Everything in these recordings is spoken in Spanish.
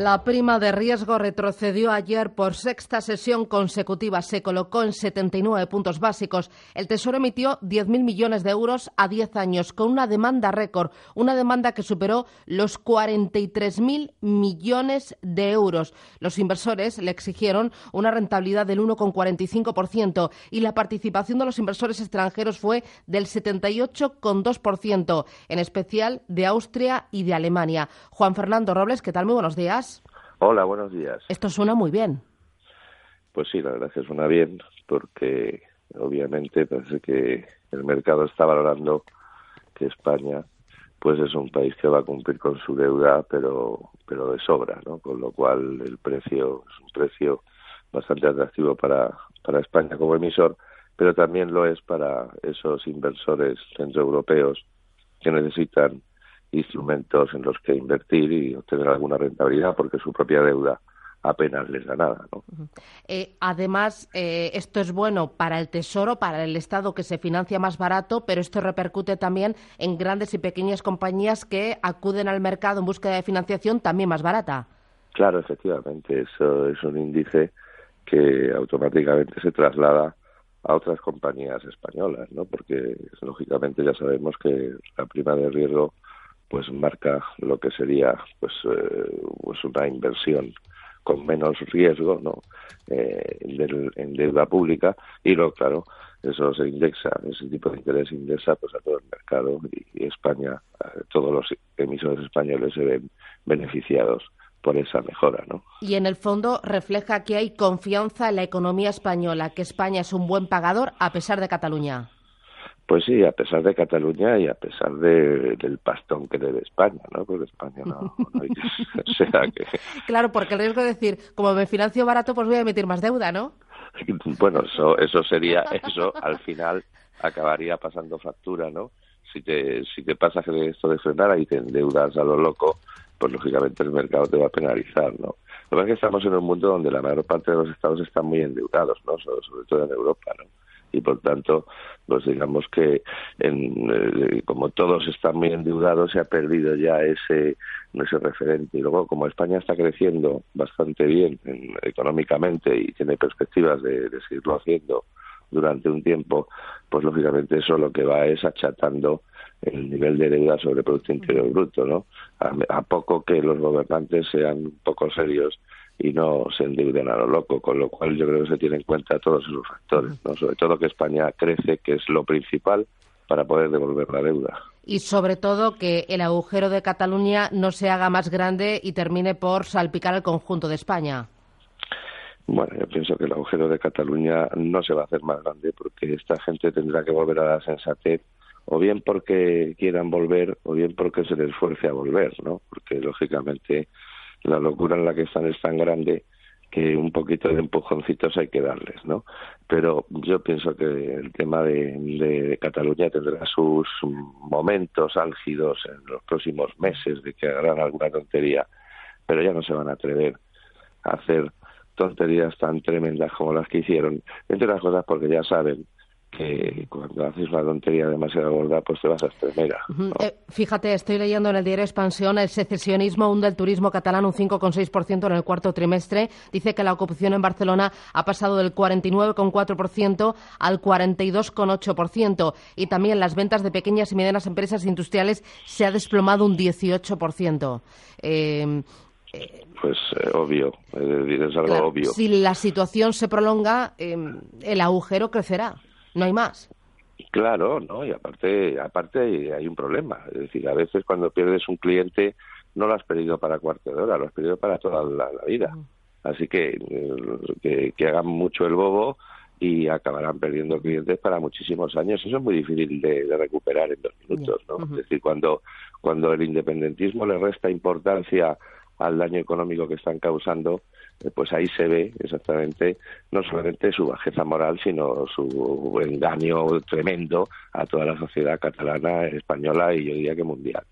La prima de riesgo retrocedió ayer por sexta sesión consecutiva. Se colocó en 79 puntos básicos. El Tesoro emitió 10.000 millones de euros a 10 años, con una demanda récord, una demanda que superó los 43.000 millones de euros. Los inversores le exigieron una rentabilidad del 1,45% y la participación de los inversores extranjeros fue del 78,2%, en especial de Austria y de Alemania. Juan Fernando Robles, ¿qué tal? Muy buenos días. Hola, buenos días. Esto suena muy bien. Pues sí, la verdad es que suena bien porque obviamente parece que el mercado está valorando que España pues es un país que va a cumplir con su deuda pero pero de sobra, ¿no? Con lo cual el precio es un precio bastante atractivo para para España como emisor, pero también lo es para esos inversores centroeuropeos que necesitan instrumentos en los que invertir y obtener alguna rentabilidad porque su propia deuda apenas les da nada. ¿no? Eh, además, eh, esto es bueno para el Tesoro, para el Estado que se financia más barato, pero esto repercute también en grandes y pequeñas compañías que acuden al mercado en búsqueda de financiación también más barata. Claro, efectivamente, eso es un índice que automáticamente se traslada a otras compañías españolas, ¿no? Porque lógicamente ya sabemos que la prima de riesgo pues marca lo que sería pues, eh, pues una inversión con menos riesgo no eh, en deuda pública y luego claro eso se indexa ese tipo de interés indexa pues a todo el mercado y, España todos los emisores españoles se ven beneficiados por esa mejora, ¿no? Y en el fondo refleja que hay confianza en la economía española, que España es un buen pagador a pesar de Cataluña. Pues sí, a pesar de Cataluña y a pesar de, del pastón que debe España, ¿no? Porque España no, hay que, sea que... Claro, porque el riesgo de decir, como me financio barato, pues voy a emitir más deuda, ¿no? Bueno, eso, eso sería, eso al final acabaría pasando factura, ¿no? Si te, si te pasa que esto de frenar y te endeudas a lo loco, pues lógicamente el mercado te va a penalizar, ¿no? Lo que pasa es que estamos en un mundo donde la mayor parte de los estados están muy endeudados, ¿no? sobre todo en Europa, ¿no? Y por tanto pues digamos que en, eh, como todos están muy endeudados se ha perdido ya ese ese referente y luego como España está creciendo bastante bien económicamente y tiene perspectivas de, seguirlo haciendo durante un tiempo pues lógicamente eso lo que va es achatando el nivel de deuda sobre el Producto Interior Bruto, ¿no? a poco que los gobernantes sean poco serios y no se endeuden a lo loco, con lo cual yo creo que se tiene en cuenta todos esos factores, ¿no? sobre todo que España crece, que es lo principal para poder devolver la deuda. Y sobre todo que el agujero de Cataluña no se haga más grande y termine por salpicar el conjunto de España. Bueno, yo pienso que el agujero de Cataluña no se va a hacer más grande porque esta gente tendrá que volver a la sensatez o bien porque quieran volver o bien porque se les esfuerce a volver, ¿no? Porque lógicamente la locura en la que están es tan grande que un poquito de empujoncitos hay que darles, ¿no? Pero yo pienso que el tema de, Cataluña tendrá sus momentos álgidos en los próximos meses de que hagan alguna tontería, pero ya no se van a atrever a hacer tonterías tan tremendas como las que hicieron, entre otras cosas porque ya saben que cuando haces una tontería demasiado gorda, pues te vas a estremear. Eh, fíjate, estoy leyendo en el diario Expansión, el secesionismo hunde el turismo catalán un 5,6% en el cuarto trimestre. Dice que la ocupación en Barcelona ha pasado del 49,4% al 42,8%. Y también las ventas de pequeñas y medianas empresas industriales se ha desplomado un 18%. Eh, eh, pues obvio, es decir, es algo obvio. Si la situación se prolonga, el agujero crecerá no hay más. Claro, no, y aparte, aparte hay un problema. Es decir, a veces cuando pierdes un cliente no lo has perdido para cuarto de hora, lo has perdido para toda la, vida. Así que, que, hagan mucho el bobo y acabarán perdiendo clientes para muchísimos años. Eso es muy difícil de, recuperar en dos minutos, ¿no? Es decir, cuando, cuando el independentismo le resta importancia al daño económico que están causando, pues ahí se ve exactamente no solamente su bajeza moral, sino su engaño tremendo a toda la sociedad catalana, española y yo diría que mundial.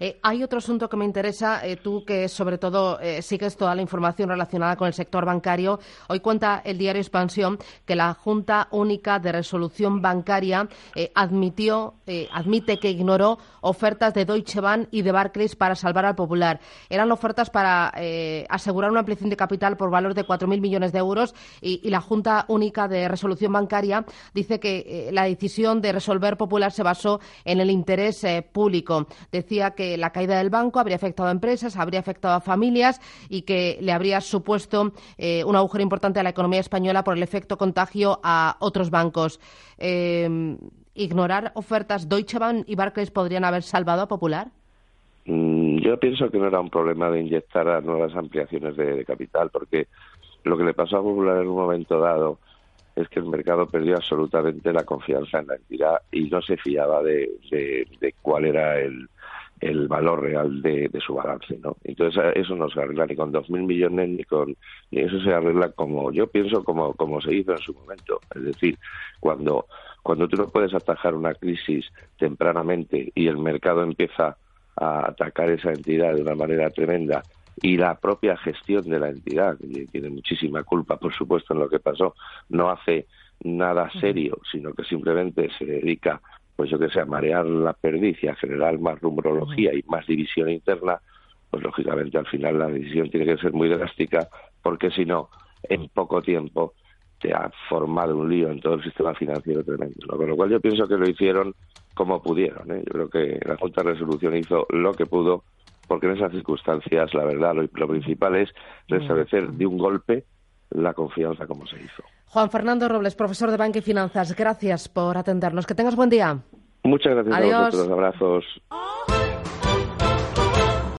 Eh, hay otro asunto que me interesa, eh, tú que sobre todo eh, sigues toda la información relacionada con el sector bancario. Hoy cuenta el diario Expansión que la Junta Única de Resolución Bancaria admitió, admite que ignoró ofertas de Deutsche Bank y de Barclays para salvar al Popular. Eran ofertas para asegurar una ampliación de capital por valor de 4.000 millones de euros y, y, la Junta Única de Resolución Bancaria dice que la decisión de resolver Popular se basó en el interés público decía que la caída del banco habría afectado a empresas, habría afectado a familias y que le habría supuesto eh, un agujero importante a la economía española por el efecto contagio a otros bancos. Eh, ¿Ignorar ofertas Deutsche Bank y Barclays podrían haber salvado a Popular? Mm, yo pienso que no era un problema de inyectar a nuevas ampliaciones de, capital, porque lo que le pasó a Popular en un momento dado es que el mercado perdió absolutamente la confianza en la entidad y no se fiaba de cuál era el, el valor real de, su balance, ¿no? Entonces eso no se arregla ni con dos mil millones ni con ni eso se arregla como yo pienso como como se hizo en su momento, es decir, cuando cuando tú no puedes atajar una crisis tempranamente y el mercado empieza a atacar esa entidad de una manera tremenda y la propia gestión de la entidad, que tiene muchísima culpa, por supuesto, en lo que pasó, no hace nada serio, sino que simplemente se dedica pues yo que sé, marear la perdiz y a generar más rumorología y más división interna, pues lógicamente al final la decisión tiene que ser muy drástica, porque si no, en poco tiempo te ha formado un lío en todo el sistema financiero tremendo. Con lo cual yo pienso que lo hicieron como pudieron. ¿eh? Yo creo que la Junta de Resolución hizo lo que pudo, porque en esas circunstancias, la verdad, lo principal es restablecer de un golpe la confianza como se hizo. Juan Fernando Robles, profesor de Banca y Finanzas, gracias por atendernos. Que tengas buen día. Muchas gracias a vosotros. Abrazos.